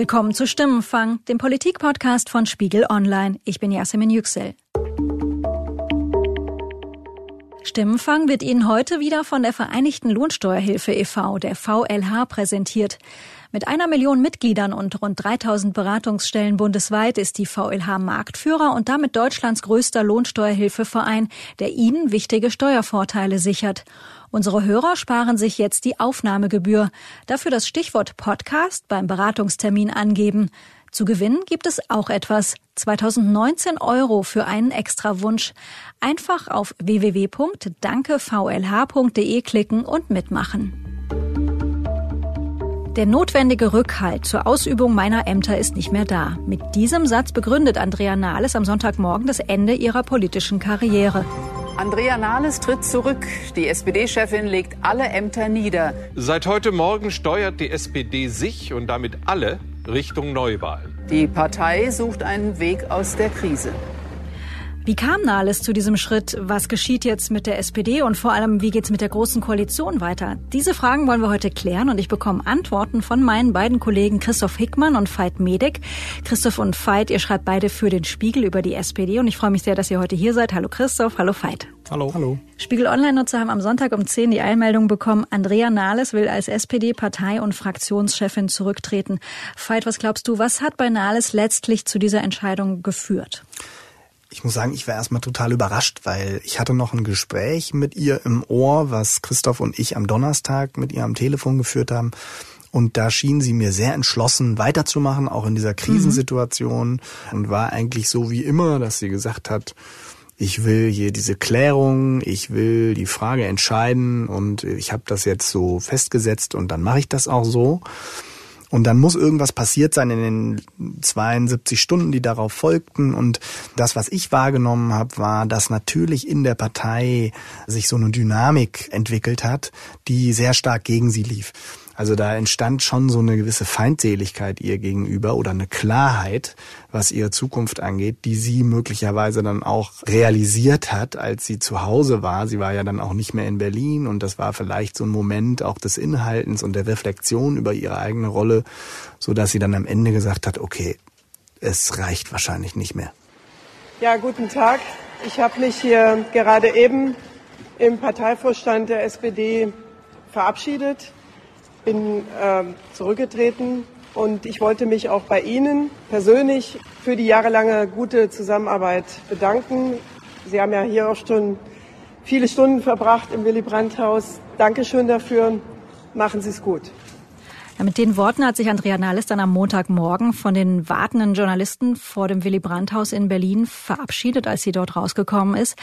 Willkommen zu Stimmenfang, dem Politikpodcast von Spiegel Online. Ich bin Yasemin Yüksel. Stimmenfang wird Ihnen heute wieder von der Vereinigten Lohnsteuerhilfe e.V., der VLH, präsentiert. Mit einer Million Mitgliedern und rund 3000 Beratungsstellen bundesweit ist die VLH Marktführer und damit Deutschlands größter Lohnsteuerhilfeverein, der Ihnen wichtige Steuervorteile sichert. Unsere Hörer sparen sich jetzt die Aufnahmegebühr. Dafür das Stichwort Podcast beim Beratungstermin angeben. Zu gewinnen gibt es auch etwas. 2019 Euro für einen Extrawunsch. Einfach auf www.dankevlh.de klicken und mitmachen. Der notwendige Rückhalt zur Ausübung meiner Ämter ist nicht mehr da. Mit diesem Satz begründet Andrea Nahles am Sonntagmorgen das Ende ihrer politischen Karriere. Andrea Nahles tritt zurück. Die SPD-Chefin legt alle Ämter nieder. Seit heute Morgen steuert die SPD sich und damit alle Richtung Neuwahlen. Die Partei sucht einen Weg aus der Krise. Wie kam Nahles zu diesem Schritt? Was geschieht jetzt mit der SPD und vor allem, wie geht's mit der Großen Koalition weiter? Diese Fragen wollen wir heute klären und ich bekomme Antworten von meinen beiden Kollegen Christoph Hickmann und Veit Medek. Christoph und Veit, ihr schreibt beide für den Spiegel über die SPD und ich freue mich sehr, dass ihr heute hier seid. Hallo Christoph, hallo Veit. Hallo. Hallo. Spiegel Online-Nutzer haben am Sonntag um 10 die Einmeldung bekommen, Andrea Nahles will als SPD-Partei- und Fraktionschefin zurücktreten. Veit, was glaubst du, was hat bei Nahles letztlich zu dieser Entscheidung geführt? Ich muss sagen, ich war erstmal total überrascht, weil ich hatte noch ein Gespräch mit ihr im Ohr, was Christoph und ich am Donnerstag mit ihr am Telefon geführt haben. Und da schien sie mir sehr entschlossen weiterzumachen, auch in dieser Krisensituation. Mhm. Und war eigentlich so wie immer, dass sie gesagt hat, ich will hier diese Klärung, ich will die Frage entscheiden und ich habe das jetzt so festgesetzt und dann mache ich das auch so. Und dann muss irgendwas passiert sein in den 72 Stunden, die darauf folgten. Und das, was ich wahrgenommen habe, war, dass natürlich in der Partei sich so eine Dynamik entwickelt hat, die sehr stark gegen sie lief. Also da entstand schon so eine gewisse Feindseligkeit ihr gegenüber oder eine Klarheit, was ihre Zukunft angeht, die sie möglicherweise dann auch realisiert hat, als sie zu Hause war. Sie war ja dann auch nicht mehr in Berlin und das war vielleicht so ein Moment auch des Inhaltens und der Reflexion über ihre eigene Rolle, so dass sie dann am Ende gesagt hat, okay, es reicht wahrscheinlich nicht mehr. Ja, guten Tag. Ich habe mich hier gerade eben im Parteivorstand der SPD verabschiedet bin äh, zurückgetreten und ich wollte mich auch bei Ihnen persönlich für die jahrelange gute Zusammenarbeit bedanken. Sie haben ja hier auch schon viele Stunden verbracht im Willy Brandt-Haus. Dankeschön dafür. Machen Sie es gut. Ja, mit den Worten hat sich Andrea Nahles dann am Montagmorgen von den wartenden Journalisten vor dem Willy Brandt-Haus in Berlin verabschiedet, als sie dort rausgekommen ist.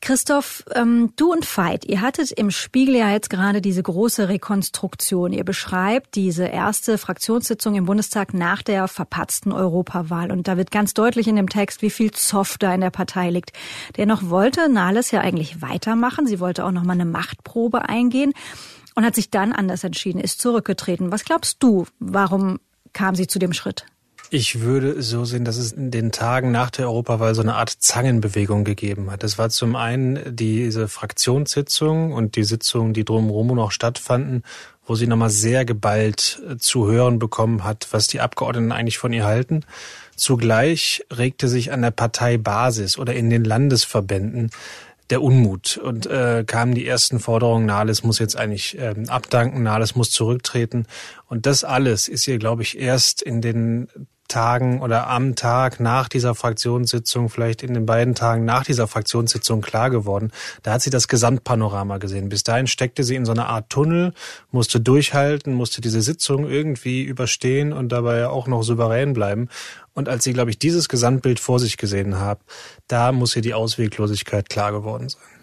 Christoph, ähm, du und Veit, ihr hattet im Spiegel ja jetzt gerade diese große Rekonstruktion. Ihr beschreibt diese erste Fraktionssitzung im Bundestag nach der verpatzten Europawahl. Und da wird ganz deutlich in dem Text, wie viel Zoff da in der Partei liegt. Dennoch wollte Nahles ja eigentlich weitermachen. Sie wollte auch noch mal eine Machtprobe eingehen und hat sich dann anders entschieden, ist zurückgetreten. Was glaubst du, warum kam sie zu dem Schritt? Ich würde so sehen, dass es in den Tagen nach der Europawahl so eine Art Zangenbewegung gegeben hat. Das war zum einen diese Fraktionssitzung und die Sitzungen, die drumherum noch stattfanden, wo sie nochmal sehr geballt äh, zu hören bekommen hat, was die Abgeordneten eigentlich von ihr halten. Zugleich regte sich an der Parteibasis oder in den Landesverbänden der Unmut. Und äh, kamen die ersten Forderungen, Nahles muss jetzt eigentlich ähm, abdanken, Nahles muss zurücktreten. Und das alles ist ihr, glaube ich, erst in den Tagen oder am Tag nach dieser Fraktionssitzung, vielleicht in den beiden Tagen nach dieser Fraktionssitzung klar geworden. Da hat sie das Gesamtpanorama gesehen. Bis dahin steckte sie in so einer Art Tunnel, musste durchhalten, musste diese Sitzung irgendwie überstehen und dabei auch noch souverän bleiben. Und als sie, glaube ich, dieses Gesamtbild vor sich gesehen hat, da muss ihr die Ausweglosigkeit klar geworden sein.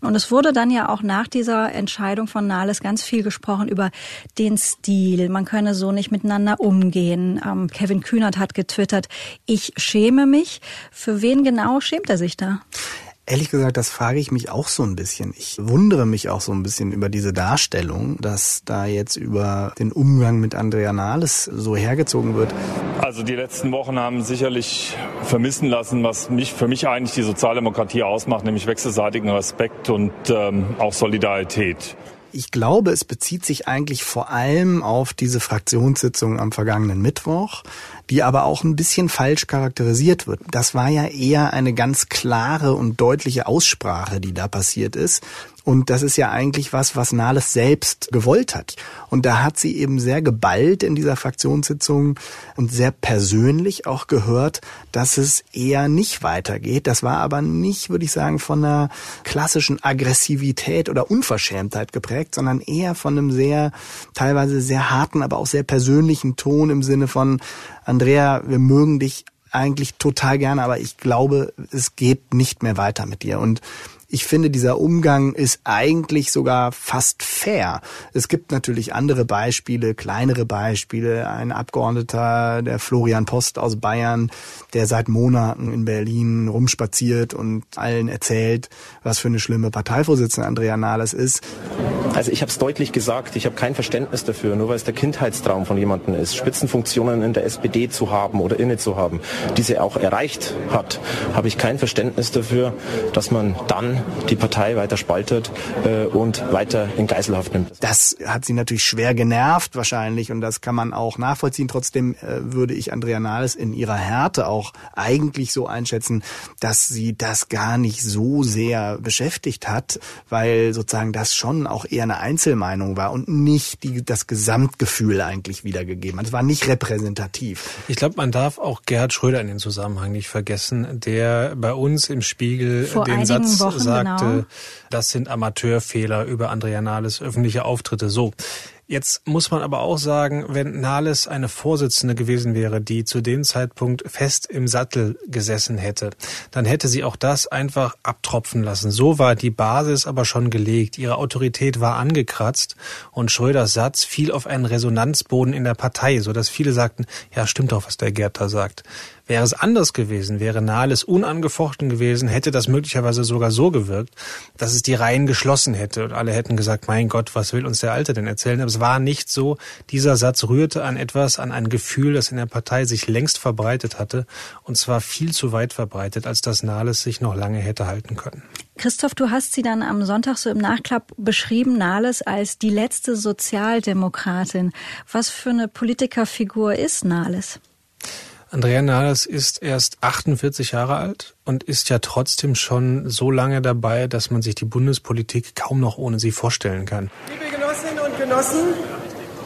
Und es wurde dann ja auch nach dieser Entscheidung von Nahles ganz viel gesprochen über den Stil. Man könne so nicht miteinander umgehen. Ähm, Kevin Kühnert hat getwittert, ich schäme mich. Für wen genau schämt er sich da? Ehrlich gesagt, das frage ich mich auch so ein bisschen. Ich wundere mich auch so ein bisschen über diese Darstellung, dass da jetzt über den Umgang mit Andrea Nahles so hergezogen wird. Also die letzten Wochen haben sicherlich vermissen lassen, was mich, für mich eigentlich die Sozialdemokratie ausmacht, nämlich wechselseitigen Respekt und ähm, auch Solidarität. Ich glaube, es bezieht sich eigentlich vor allem auf diese Fraktionssitzung am vergangenen Mittwoch, die aber auch ein bisschen falsch charakterisiert wird. Das war ja eher eine ganz klare und deutliche Aussprache, die da passiert ist. Und das ist ja eigentlich was, was Nahles selbst gewollt hat. Und da hat sie eben sehr geballt in dieser Fraktionssitzung und sehr persönlich auch gehört, dass es eher nicht weitergeht. Das war aber nicht, würde ich sagen, von einer klassischen Aggressivität oder Unverschämtheit geprägt, sondern eher von einem sehr, teilweise sehr harten, aber auch sehr persönlichen Ton im Sinne von, Andrea, wir mögen dich eigentlich total gerne, aber ich glaube, es geht nicht mehr weiter mit dir. Und ich finde, dieser Umgang ist eigentlich sogar fast fair. Es gibt natürlich andere Beispiele, kleinere Beispiele. Ein Abgeordneter, der Florian Post aus Bayern, der seit Monaten in Berlin rumspaziert und allen erzählt, was für eine schlimme Parteivorsitzende Andrea Nahles ist. Also ich habe es deutlich gesagt, ich habe kein Verständnis dafür, nur weil es der Kindheitstraum von jemandem ist, Spitzenfunktionen in der SPD zu haben oder inne zu haben, diese auch erreicht hat, habe ich kein Verständnis dafür, dass man dann die Partei weiter spaltet äh, und weiter in Geiselhaft nimmt. Das hat sie natürlich schwer genervt wahrscheinlich und das kann man auch nachvollziehen. Trotzdem äh, würde ich Andrea Nahles in ihrer Härte auch eigentlich so einschätzen, dass sie das gar nicht so sehr beschäftigt hat, weil sozusagen das schon auch eher eine Einzelmeinung war und nicht die, das Gesamtgefühl eigentlich wiedergegeben hat. Es war nicht repräsentativ. Ich glaube, man darf auch Gerhard Schröder in den Zusammenhang nicht vergessen, der bei uns im Spiegel Vor den Satz Wochen, sagte, genau. das sind Amateurfehler über Andrea Nahles öffentliche Auftritte. So. Jetzt muss man aber auch sagen, wenn Nahles eine Vorsitzende gewesen wäre, die zu dem Zeitpunkt fest im Sattel gesessen hätte, dann hätte sie auch das einfach abtropfen lassen. So war die Basis aber schon gelegt. Ihre Autorität war angekratzt und Schröders Satz fiel auf einen Resonanzboden in der Partei, sodass viele sagten, ja, stimmt doch, was der Gerd da sagt. Wäre es anders gewesen, wäre Nahles unangefochten gewesen, hätte das möglicherweise sogar so gewirkt, dass es die Reihen geschlossen hätte und alle hätten gesagt, mein Gott, was will uns der Alte denn erzählen? Aber es war nicht so. Dieser Satz rührte an etwas, an ein Gefühl, das in der Partei sich längst verbreitet hatte und zwar viel zu weit verbreitet, als dass Nahles sich noch lange hätte halten können. Christoph, du hast sie dann am Sonntag so im Nachklapp beschrieben, Nahles als die letzte Sozialdemokratin. Was für eine Politikerfigur ist Nahles? Andrea Nahles ist erst 48 Jahre alt und ist ja trotzdem schon so lange dabei, dass man sich die Bundespolitik kaum noch ohne sie vorstellen kann. Liebe Genossinnen und Genossen,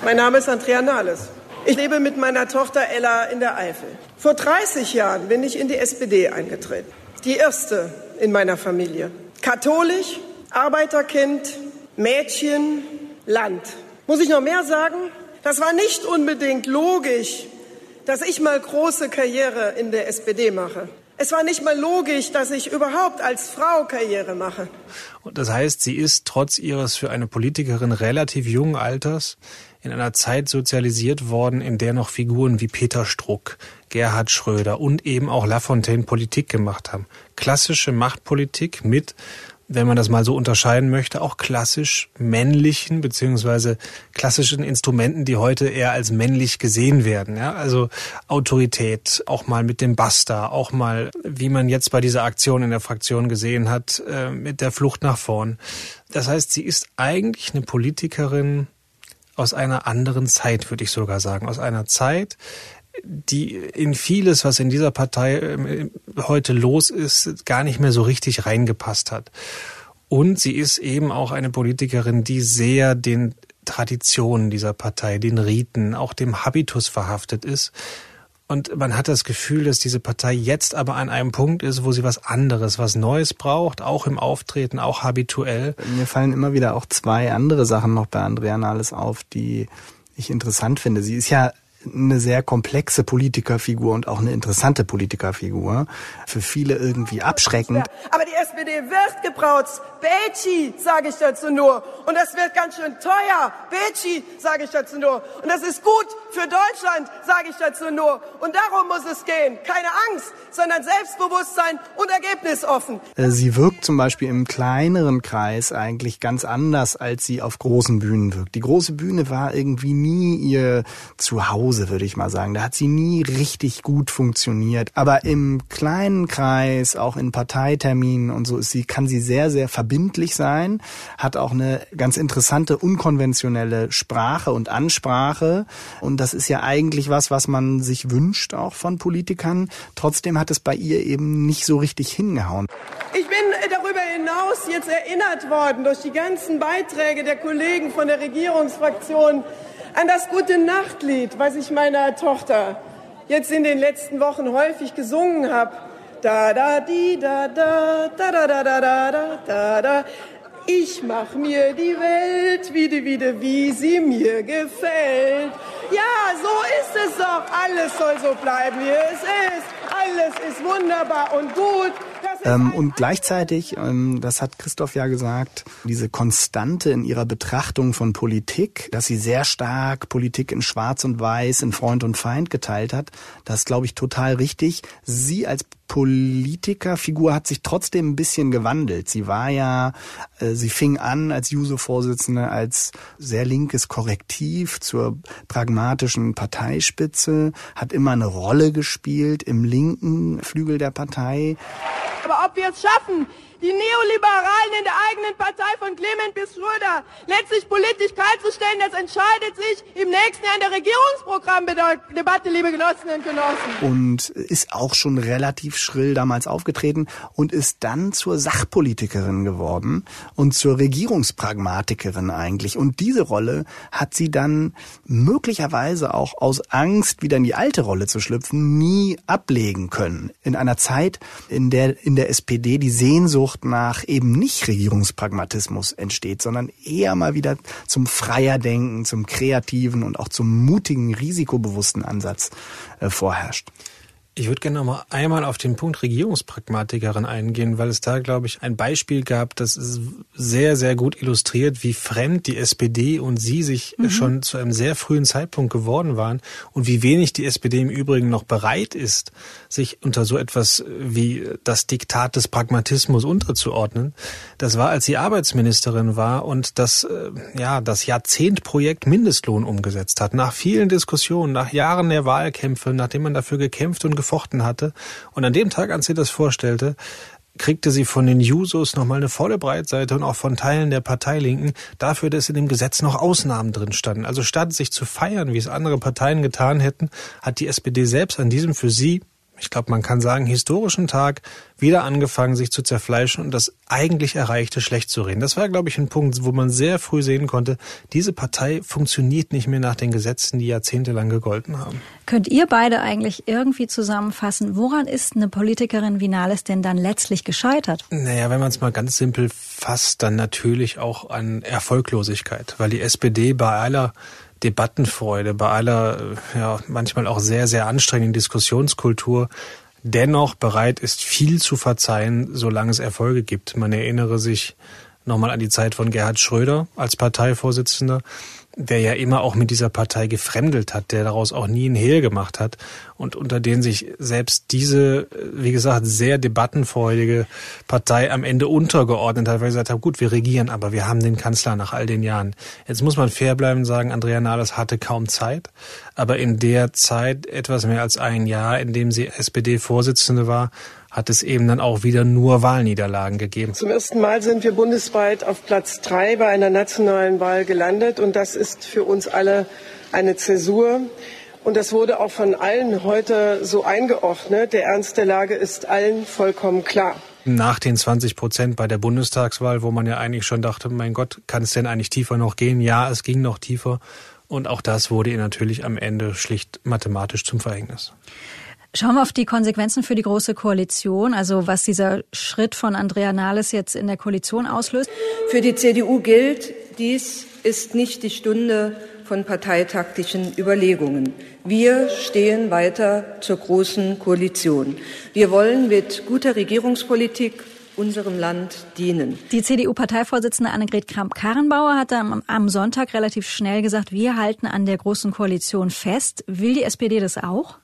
mein Name ist Andrea Nahles. Ich lebe mit meiner Tochter Ella in der Eifel. Vor 30 Jahren bin ich in die SPD eingetreten. Die erste in meiner Familie. Katholisch, Arbeiterkind, Mädchen, Land. Muss ich noch mehr sagen? Das war nicht unbedingt logisch, dass ich mal große Karriere in der SPD mache. Es war nicht mal logisch, dass ich überhaupt als Frau Karriere mache. Und das heißt, sie ist trotz ihres für eine Politikerin relativ jungen Alters in einer Zeit sozialisiert worden, in der noch Figuren wie Peter Struck, Gerhard Schröder und eben auch Lafontaine Politik gemacht haben. Klassische Machtpolitik mit wenn man das mal so unterscheiden möchte, auch klassisch männlichen beziehungsweise klassischen Instrumenten, die heute eher als männlich gesehen werden. Ja? Also Autorität, auch mal mit dem Basta, auch mal, wie man jetzt bei dieser Aktion in der Fraktion gesehen hat, äh, mit der Flucht nach vorn. Das heißt, sie ist eigentlich eine Politikerin aus einer anderen Zeit, würde ich sogar sagen. Aus einer Zeit, die in vieles, was in dieser Partei ähm, heute los ist, gar nicht mehr so richtig reingepasst hat. Und sie ist eben auch eine Politikerin, die sehr den Traditionen dieser Partei, den Riten, auch dem Habitus verhaftet ist. Und man hat das Gefühl, dass diese Partei jetzt aber an einem Punkt ist, wo sie was anderes, was Neues braucht, auch im Auftreten, auch habituell. Mir fallen immer wieder auch zwei andere Sachen noch bei Andrea Nahles auf, die ich interessant finde. Sie ist ja eine sehr komplexe Politikerfigur und auch eine interessante Politikerfigur. Für viele irgendwie abschreckend. Aber die SPD wird gebraucht. Becci, sage ich dazu nur. Und das wird ganz schön teuer. Becci, sage ich dazu nur. Und das ist gut für Deutschland, sage ich dazu nur. Und darum muss es gehen. Keine Angst, sondern Selbstbewusstsein und ergebnisoffen. Äh, sie wirkt zum Beispiel im kleineren Kreis eigentlich ganz anders, als sie auf großen Bühnen wirkt. Die große Bühne war irgendwie nie ihr Zuhause Hause, würde ich mal sagen. Da hat sie nie richtig gut funktioniert. Aber im kleinen Kreis, auch in Parteiterminen und so ist sie, kann sie sehr, sehr verbindlich sein, hat auch eine ganz interessante, unkonventionelle Sprache und Ansprache. Und das ist ja eigentlich was, was man sich wünscht auch von Politikern. Trotzdem hat es bei ihr eben nicht so richtig hingehauen. Ich bin darüber hinaus jetzt erinnert worden durch die ganzen Beiträge der Kollegen von der Regierungsfraktion an das gute Nachtlied, was ich meiner Tochter jetzt in den letzten Wochen häufig gesungen habe. Da da di da da da da da da da da da. Ich mach mir die Welt wieder wieder wie sie mir gefällt. Ja, so ist es doch. Alles soll so bleiben, wie es ist. Alles ist wunderbar und gut. Ähm, und gleichzeitig, ähm, das hat Christoph ja gesagt, diese Konstante in ihrer Betrachtung von Politik, dass sie sehr stark Politik in Schwarz und Weiß, in Freund und Feind geteilt hat, das glaube ich, total richtig. Sie als Politikerfigur hat sich trotzdem ein bisschen gewandelt. Sie war ja, äh, sie fing an als Juso-Vorsitzende als sehr linkes Korrektiv zur pragmatischen Parteispitze, hat immer eine Rolle gespielt im linken Flügel der Partei. Aber ob wir es schaffen, die Neoliberalen in der eigenen Partei von Clement bis Schröder letztlich politisch kaltzustellen, das entscheidet sich im nächsten Jahr in der Regierungsprogrammdebatte, liebe Genossinnen und Genossen. Und ist auch schon relativ schrill damals aufgetreten und ist dann zur Sachpolitikerin geworden und zur Regierungspragmatikerin eigentlich. Und diese Rolle hat sie dann möglicherweise auch aus Angst, wieder in die alte Rolle zu schlüpfen, nie ablegen können. In einer Zeit, in der in der SPD die Sehnsucht Sehnsucht nach eben nicht Regierungspragmatismus entsteht, sondern eher mal wieder zum freier Denken, zum kreativen und auch zum mutigen, risikobewussten Ansatz äh, vorherrscht. Ich würde gerne noch mal einmal auf den Punkt Regierungspragmatikerin eingehen, weil es da, glaube ich, ein Beispiel gab, das sehr, sehr gut illustriert, wie fremd die SPD und sie sich mhm. schon zu einem sehr frühen Zeitpunkt geworden waren und wie wenig die SPD im Übrigen noch bereit ist, sich unter so etwas wie das Diktat des Pragmatismus unterzuordnen. Das war, als sie Arbeitsministerin war und das, äh, ja, das Jahrzehntprojekt Mindestlohn umgesetzt hat. Nach vielen Diskussionen, nach Jahren der Wahlkämpfe, nachdem man dafür gekämpft und gefochten hatte. Und an dem Tag, als sie das vorstellte, kriegte sie von den Jusos nochmal eine volle Breitseite und auch von Teilen der Parteilinken dafür, dass in dem Gesetz noch Ausnahmen drin standen. Also statt sich zu feiern, wie es andere Parteien getan hätten, hat die SPD selbst an diesem für sie ich glaube, man kann sagen, historischen Tag wieder angefangen, sich zu zerfleischen und das eigentlich Erreichte schlecht zu reden. Das war, glaube ich, ein Punkt, wo man sehr früh sehen konnte, diese Partei funktioniert nicht mehr nach den Gesetzen, die jahrzehntelang gegolten haben. Könnt ihr beide eigentlich irgendwie zusammenfassen, woran ist eine Politikerin wie Nahles denn dann letztlich gescheitert? Naja, wenn man es mal ganz simpel fasst, dann natürlich auch an Erfolglosigkeit, weil die SPD bei aller Debattenfreude, bei aller ja, manchmal auch sehr, sehr anstrengenden Diskussionskultur dennoch bereit ist, viel zu verzeihen, solange es Erfolge gibt. Man erinnere sich nochmal an die Zeit von Gerhard Schröder als Parteivorsitzender, der ja immer auch mit dieser Partei gefremdelt hat, der daraus auch nie ein Hehl gemacht hat und unter denen sich selbst diese, wie gesagt, sehr debattenfreudige Partei am Ende untergeordnet hat, weil sie gesagt hat, gut, wir regieren, aber wir haben den Kanzler nach all den Jahren. Jetzt muss man fair bleiben und sagen, Andrea Nahles hatte kaum Zeit, aber in der Zeit, etwas mehr als ein Jahr, in dem sie SPD-Vorsitzende war, hat es eben dann auch wieder nur Wahlniederlagen gegeben. Zum ersten Mal sind wir bundesweit auf Platz drei bei einer nationalen Wahl gelandet und das ist für uns alle eine Zäsur. Und das wurde auch von allen heute so eingeordnet. Der Ernst der Lage ist allen vollkommen klar. Nach den 20 Prozent bei der Bundestagswahl, wo man ja eigentlich schon dachte, mein Gott, kann es denn eigentlich tiefer noch gehen? Ja, es ging noch tiefer. Und auch das wurde ihr natürlich am Ende schlicht mathematisch zum Verhängnis. Schauen wir auf die Konsequenzen für die Große Koalition, also was dieser Schritt von Andrea Nahles jetzt in der Koalition auslöst. Für die CDU gilt, dies ist nicht die Stunde von parteitaktischen Überlegungen. Wir stehen weiter zur Großen Koalition. Wir wollen mit guter Regierungspolitik unserem Land dienen. Die CDU-Parteivorsitzende Annegret Kramp-Karrenbauer hat am Sonntag relativ schnell gesagt, wir halten an der Großen Koalition fest. Will die SPD das auch?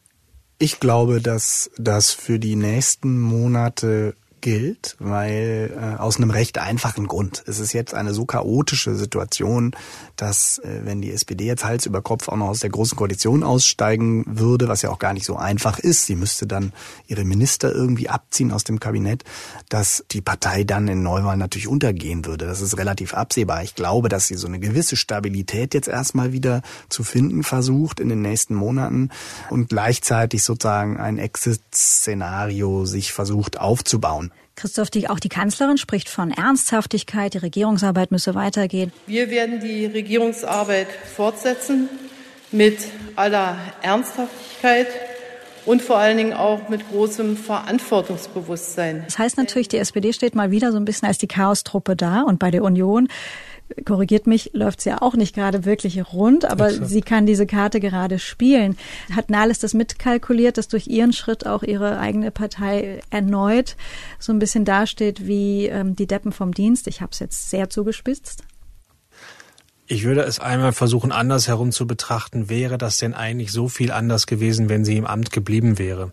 Ich glaube, dass das für die nächsten Monate gilt, weil äh, aus einem recht einfachen Grund. Es ist jetzt eine so chaotische Situation, dass äh, wenn die SPD jetzt Hals über Kopf auch noch aus der großen Koalition aussteigen würde, was ja auch gar nicht so einfach ist, sie müsste dann ihre Minister irgendwie abziehen aus dem Kabinett, dass die Partei dann in Neuwahlen natürlich untergehen würde. Das ist relativ absehbar. Ich glaube, dass sie so eine gewisse Stabilität jetzt erstmal wieder zu finden versucht in den nächsten Monaten und gleichzeitig sozusagen ein Exit-Szenario sich versucht aufzubauen. Christoph, die, auch die Kanzlerin spricht von Ernsthaftigkeit, die Regierungsarbeit müsse weitergehen. Wir werden die Regierungsarbeit fortsetzen mit aller Ernsthaftigkeit und vor allen Dingen auch mit großem Verantwortungsbewusstsein. Das heißt natürlich, die SPD steht mal wieder so ein bisschen als die Chaostruppe da und bei der Union korrigiert mich, läuft es ja auch nicht gerade wirklich rund, aber Exakt. sie kann diese Karte gerade spielen. Hat Nahles das mitkalkuliert, dass durch ihren Schritt auch ihre eigene Partei erneut so ein bisschen dasteht wie ähm, die Deppen vom Dienst? Ich habe es jetzt sehr zugespitzt. Ich würde es einmal versuchen, anders herum zu betrachten. Wäre das denn eigentlich so viel anders gewesen, wenn sie im Amt geblieben wäre?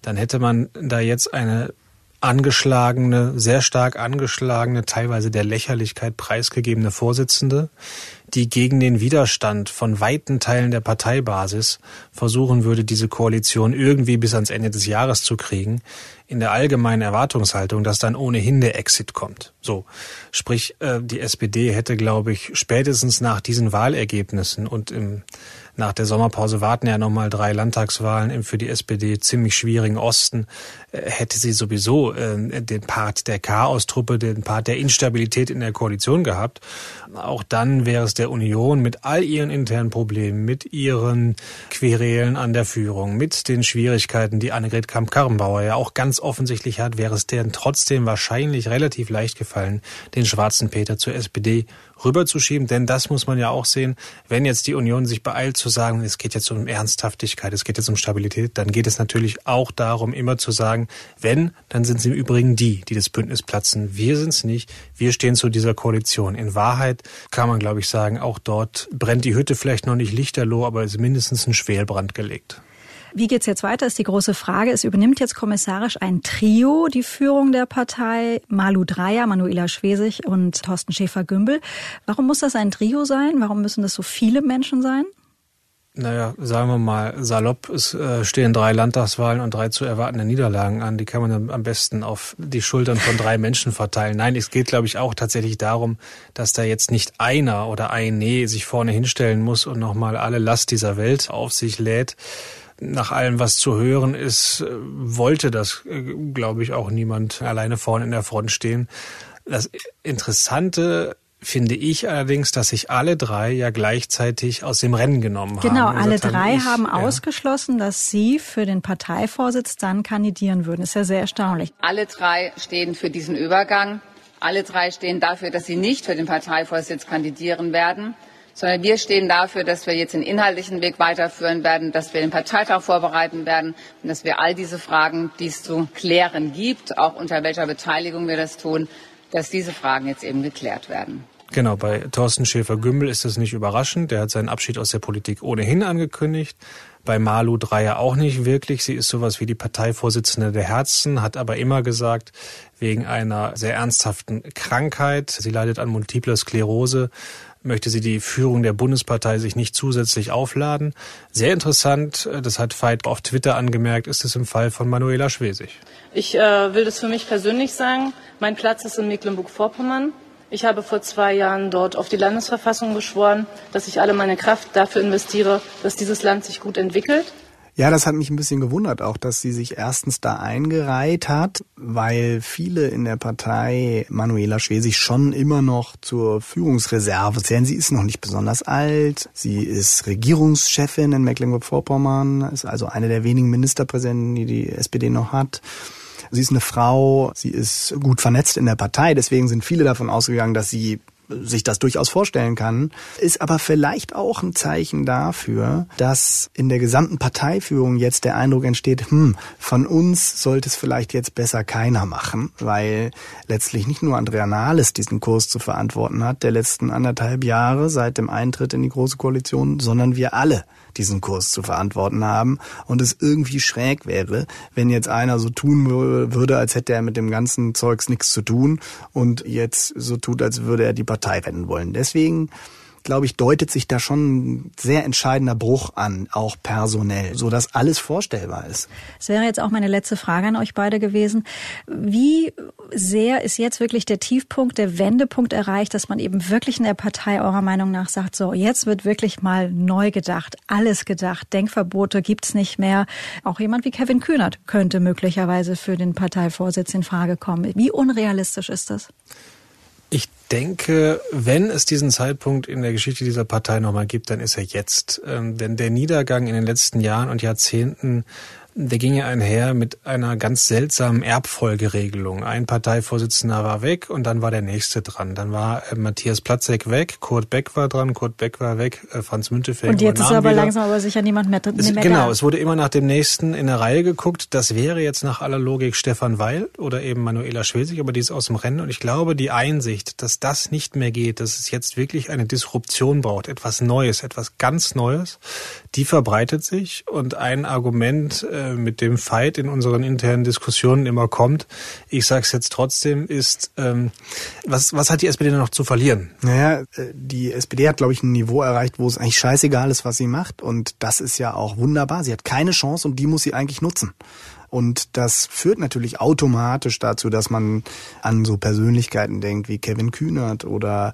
Dann hätte man da jetzt eine angeschlagene, sehr stark angeschlagene, teilweise der Lächerlichkeit preisgegebene Vorsitzende, die gegen den Widerstand von weiten Teilen der Parteibasis versuchen würde, diese Koalition irgendwie bis ans Ende des Jahres zu kriegen, in der allgemeinen Erwartungshaltung, dass dann ohnehin der Exit kommt. So, sprich, äh, die SPD hätte, glaube ich, spätestens nach diesen Wahlergebnissen und im nach der Sommerpause warten ja nochmal drei Landtagswahlen im für die SPD ziemlich schwierigen Osten. Äh, hätte sie sowieso äh, den Part der Chaostruppe, den Part der Instabilität in der Koalition gehabt. Auch dann wäre es der Union mit all ihren internen Problemen, mit ihren Querelen an der Führung, mit den Schwierigkeiten, die Annegret Kamp-Karrenbauer ja auch ganz offensichtlich hat, wäre es deren trotzdem wahrscheinlich relativ leicht gefallen, den schwarzen Peter zur SPD rüberzuschieben. Denn das muss man ja auch sehen, wenn jetzt die Union sich beeilt zu sagen, es geht jetzt um Ernsthaftigkeit, es geht jetzt um Stabilität, dann geht es natürlich auch darum, immer zu sagen, wenn, dann sind es im Übrigen die, die das Bündnis platzen. Wir sind es nicht. Wir stehen zu dieser Koalition. In Wahrheit kann man, glaube ich, sagen, auch dort brennt die Hütte vielleicht noch nicht lichterloh, aber ist mindestens ein Schwelbrand gelegt. Wie geht's jetzt weiter, ist die große Frage. Es übernimmt jetzt kommissarisch ein Trio die Führung der Partei. Malu Dreyer, Manuela Schwesig und Thorsten Schäfer-Gümbel. Warum muss das ein Trio sein? Warum müssen das so viele Menschen sein? Naja, sagen wir mal, salopp, es äh, stehen drei Landtagswahlen und drei zu erwartende Niederlagen an. Die kann man am besten auf die Schultern von drei Menschen verteilen. Nein, es geht, glaube ich, auch tatsächlich darum, dass da jetzt nicht einer oder ein Nee sich vorne hinstellen muss und nochmal alle Last dieser Welt auf sich lädt nach allem, was zu hören ist, äh, wollte das, äh, glaube ich, auch niemand alleine vorne in der Front stehen. Das Interessante finde ich allerdings, dass sich alle drei ja gleichzeitig aus dem Rennen genommen haben. Genau, alle drei ich, haben ja. ausgeschlossen, dass sie für den Parteivorsitz dann kandidieren würden. Das ist ja sehr erstaunlich. Alle drei stehen für diesen Übergang. Alle drei stehen dafür, dass sie nicht für den Parteivorsitz kandidieren werden sondern wir stehen dafür, dass wir jetzt den inhaltlichen Weg weiterführen werden, dass wir den Parteitag vorbereiten werden und dass wir all diese Fragen, die es zu klären gibt, auch unter welcher Beteiligung wir das tun, dass diese Fragen jetzt eben geklärt werden. Genau, bei Thorsten Schäfer-Gümbel ist das nicht überraschend. Der hat seinen Abschied aus der Politik ohnehin angekündigt. Bei Malu Dreyer auch nicht wirklich. Sie ist sowas wie die Parteivorsitzende der Herzen, hat aber immer gesagt, wegen einer sehr ernsthaften Krankheit, sie leidet an multipler Sklerose, möchte sie die Führung der Bundespartei sich nicht zusätzlich aufladen. Sehr interessant, äh, das hat Veit auf Twitter angemerkt, ist es im Fall von Manuela Schwesig. Ich äh, will das für mich persönlich sagen. Mein Platz ist in Mecklenburg-Vorpommern. Ich habe vor zwei Jahren dort auf die Landesverfassung geschworen, dass ich alle meine Kraft dafür investiere, dass dieses Land sich gut entwickelt. Ja, das hat mich ein bisschen gewundert, auch dass sie sich erstens da eingereiht hat, weil viele in der Partei Manuela Schwesig schon immer noch zur Führungsreserve zählen. Sie ist noch nicht besonders alt, sie ist Regierungschefin in Mecklenburg-Vorpommern, ist also eine der wenigen Ministerpräsidenten, die die SPD noch hat. Sie ist eine Frau, sie ist gut vernetzt in der Partei, deswegen sind viele davon ausgegangen, dass sie sich das durchaus vorstellen kann, ist aber vielleicht auch ein Zeichen dafür, dass in der gesamten Parteiführung jetzt der Eindruck entsteht, hm, von uns sollte es vielleicht jetzt besser keiner machen, weil letztlich nicht nur Andrea Nahles diesen Kurs zu verantworten hat, der letzten anderthalb Jahre seit dem Eintritt in die Große Koalition, sondern wir alle diesen Kurs zu verantworten haben und es irgendwie schräg wäre, wenn jetzt einer so tun würde, als hätte er mit dem ganzen Zeugs nichts zu tun und jetzt so tut, als würde er die Partei retten wollen. Deswegen glaube ich, deutet sich da schon ein sehr entscheidender Bruch an, auch personell, so dass alles vorstellbar ist. Das wäre jetzt auch meine letzte Frage an euch beide gewesen. Wie sehr ist jetzt wirklich der Tiefpunkt, der Wendepunkt erreicht, dass man eben wirklich in der Partei eurer Meinung nach sagt, so, jetzt wird wirklich mal neu gedacht, alles gedacht, Denkverbote gibt's nicht mehr. Auch jemand wie Kevin Kühnert könnte möglicherweise für den Parteivorsitz in Frage kommen. Wie unrealistisch ist das? Denke, wenn es diesen Zeitpunkt in der Geschichte dieser Partei nochmal gibt, dann ist er jetzt. Ähm, denn der Niedergang in den letzten Jahren und Jahrzehnten der ging ja einher mit einer ganz seltsamen Erbfolgeregelung. Ein Parteivorsitzender war weg und dann war der nächste dran. Dann war äh, Matthias Platzek weg, Kurt Beck war dran, Kurt Beck war weg, äh, Franz Müntefering Und jetzt ist aber wieder. langsam aber sicher niemand mehr, es, mehr Genau, da. es wurde immer nach dem nächsten in der Reihe geguckt. Das wäre jetzt nach aller Logik Stefan Weil oder eben Manuela Schwesig, aber die ist aus dem Rennen. Und ich glaube, die Einsicht, dass das nicht mehr geht, dass es jetzt wirklich eine Disruption braucht, etwas Neues, etwas ganz Neues, die verbreitet sich. Und ein Argument, äh, äh, mit dem Fight in unseren internen Diskussionen immer kommt. Ich sage es jetzt trotzdem, ist, ähm, was, was hat die SPD denn noch zu verlieren? Naja, äh, die SPD hat, glaube ich, ein Niveau erreicht, wo es eigentlich scheißegal ist, was sie macht. Und das ist ja auch wunderbar. Sie hat keine Chance und die muss sie eigentlich nutzen. Und das führt natürlich automatisch dazu, dass man an so Persönlichkeiten denkt wie Kevin Kühnert oder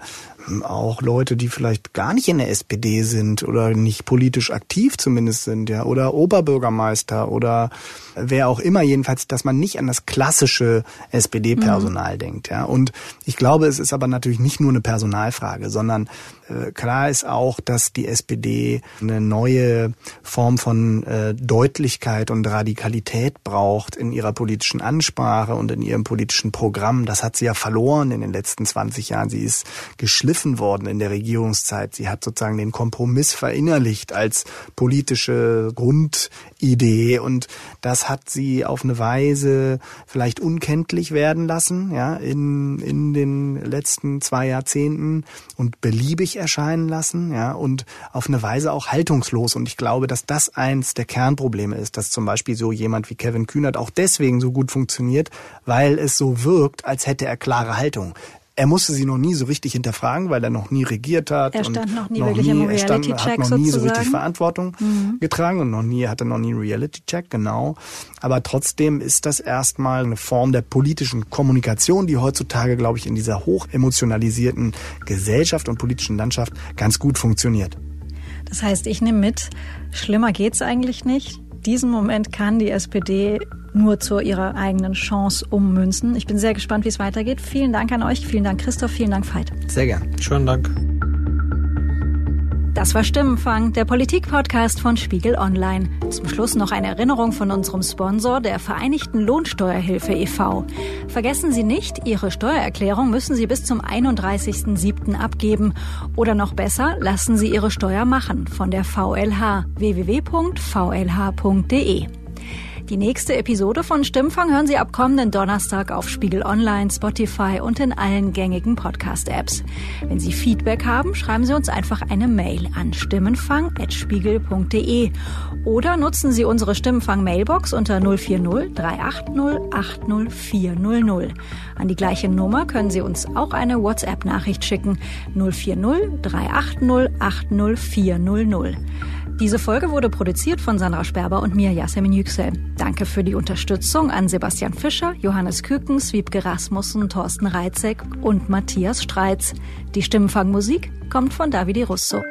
ähm, auch Leute, die vielleicht gar nicht in der SPD sind oder nicht politisch aktiv zumindest sind, ja, oder Oberbürgermeister oder wer auch immer jedenfalls, dass man nicht an das klassische SPD-Personal mhm. denkt, ja. Und ich glaube, es ist aber natürlich nicht nur eine Personalfrage, sondern äh, klar ist auch, dass die SPD eine neue Form von äh, Deutlichkeit und Radikalität braucht in ihrer politischen Ansprache und in ihrem politischen Programm. Das hat sie ja verloren in den letzten 20 Jahren. Sie ist geschliffen worden in der Regierungszeit. Sie hat sozusagen den Kompromiss verinnerlicht als politische Grundidee und das hat sie auf eine Weise vielleicht unkenntlich werden lassen, ja, in, in den letzten zwei Jahrzehnten und beliebig erscheinen lassen, ja, und auf eine Weise auch haltungslos. Und ich glaube, dass das eins der Kernprobleme ist, dass zum Beispiel so jemand wie Kevin Kühnert auch deswegen so gut funktioniert, weil es so wirkt, als hätte er klare Haltung. Er musste sie noch nie so richtig hinterfragen, weil er noch nie regiert hat. Er stand noch nie noch wirklich nie, im Reality-Check Er hat noch nie so richtig Verantwortung mhm. getragen und noch nie hatte noch nie einen Reality-Check, genau. Aber trotzdem ist das erstmal eine Form der politischen Kommunikation, die heutzutage, glaube ich, in dieser hochemotionalisierten Gesellschaft und politischen Landschaft ganz gut funktioniert. Das heißt, ich nehme mit, schlimmer geht's eigentlich nicht diesen Moment kann die SPD nur zu ihrer eigenen Chance ummünzen. Ich bin sehr gespannt, wie es weitergeht. Vielen Dank an euch. Vielen Dank, Christoph. Vielen Dank, Veit. Sehr gern. Schönen Dank. Das war Stimmenfang, der Politik-Podcast von Spiegel Online. Zum Schluss noch eine Erinnerung von unserem Sponsor, der Vereinigten Lohnsteuerhilfe e.V. Vergessen Sie nicht, Ihre Steuererklärung müssen Sie bis zum 31.07. abgeben. Oder noch besser, lassen Sie Ihre Steuer machen von der VLH www.vlh.de. Die nächste Episode von Stimmfang hören Sie ab kommenden Donnerstag auf Spiegel Online, Spotify und in allen gängigen Podcast-Apps. Wenn Sie Feedback haben, schreiben Sie uns einfach eine Mail an stimmenfang.spiegel.de oder nutzen Sie unsere Stimmenfang-Mailbox unter 040 380 80400. An die gleiche Nummer können Sie uns auch eine WhatsApp-Nachricht schicken 040 380 80400. Diese Folge wurde produziert von Sandra Sperber und mir, Yasemin Yüksel. Danke für die Unterstützung an Sebastian Fischer, Johannes Kükens, Wiebke Rasmussen, Thorsten Reitzek und Matthias Streitz. Die Stimmenfangmusik kommt von Davide Russo.